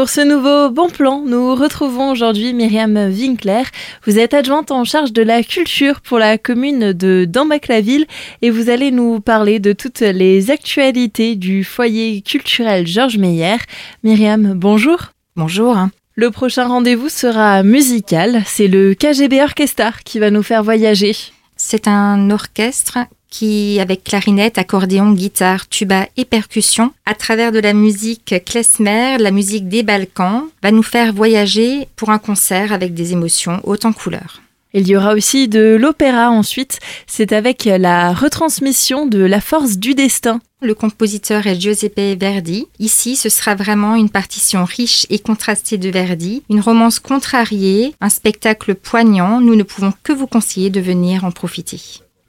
Pour ce nouveau bon plan, nous retrouvons aujourd'hui Myriam Winkler. Vous êtes adjointe en charge de la culture pour la commune de Dambac-la-Ville et vous allez nous parler de toutes les actualités du foyer culturel Georges Meyer. Myriam, bonjour. Bonjour. Le prochain rendez-vous sera musical. C'est le KGB Orchestra qui va nous faire voyager. C'est un orchestre qui, avec clarinette, accordéon, guitare, tuba et percussion, à travers de la musique klezmer, la musique des Balkans, va nous faire voyager pour un concert avec des émotions hautes en couleurs. Il y aura aussi de l'opéra ensuite. C'est avec la retransmission de La force du destin. Le compositeur est Giuseppe Verdi. Ici, ce sera vraiment une partition riche et contrastée de Verdi, une romance contrariée, un spectacle poignant. Nous ne pouvons que vous conseiller de venir en profiter.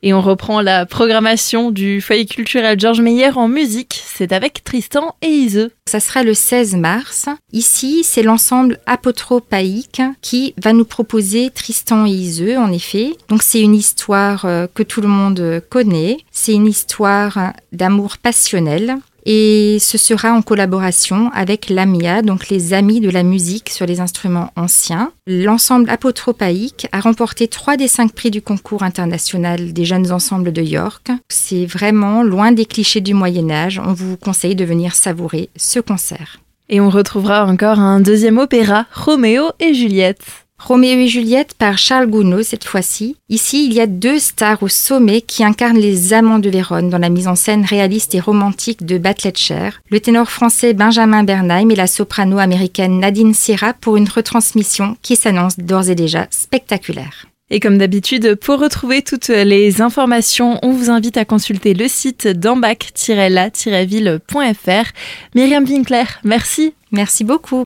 Et on reprend la programmation du foyer culturel Georges Meyer en musique. C'est avec Tristan et Ise. Ça sera le 16 mars. Ici, c'est l'ensemble apotropaïque qui va nous proposer Tristan et Ise, en effet. Donc, c'est une histoire euh, que tout le monde connaît. C'est une histoire d'amour passionnel et ce sera en collaboration avec l'AMIA, donc les Amis de la musique sur les instruments anciens. L'ensemble apotropaïque a remporté trois des cinq prix du concours international des jeunes ensembles de York. C'est vraiment loin des clichés du Moyen Âge. On vous conseille de venir savourer ce concert. Et on retrouvera encore un deuxième opéra, Roméo et Juliette. Roméo et Juliette par Charles Gounod cette fois-ci. Ici, il y a deux stars au sommet qui incarnent les amants de Vérone dans la mise en scène réaliste et romantique de Battletcher, le ténor français Benjamin Bernheim et la soprano américaine Nadine Sierra pour une retransmission qui s'annonce d'ores et déjà spectaculaire. Et comme d'habitude, pour retrouver toutes les informations, on vous invite à consulter le site d'ambac-la-ville.fr. Myriam Winkler, merci. Merci beaucoup.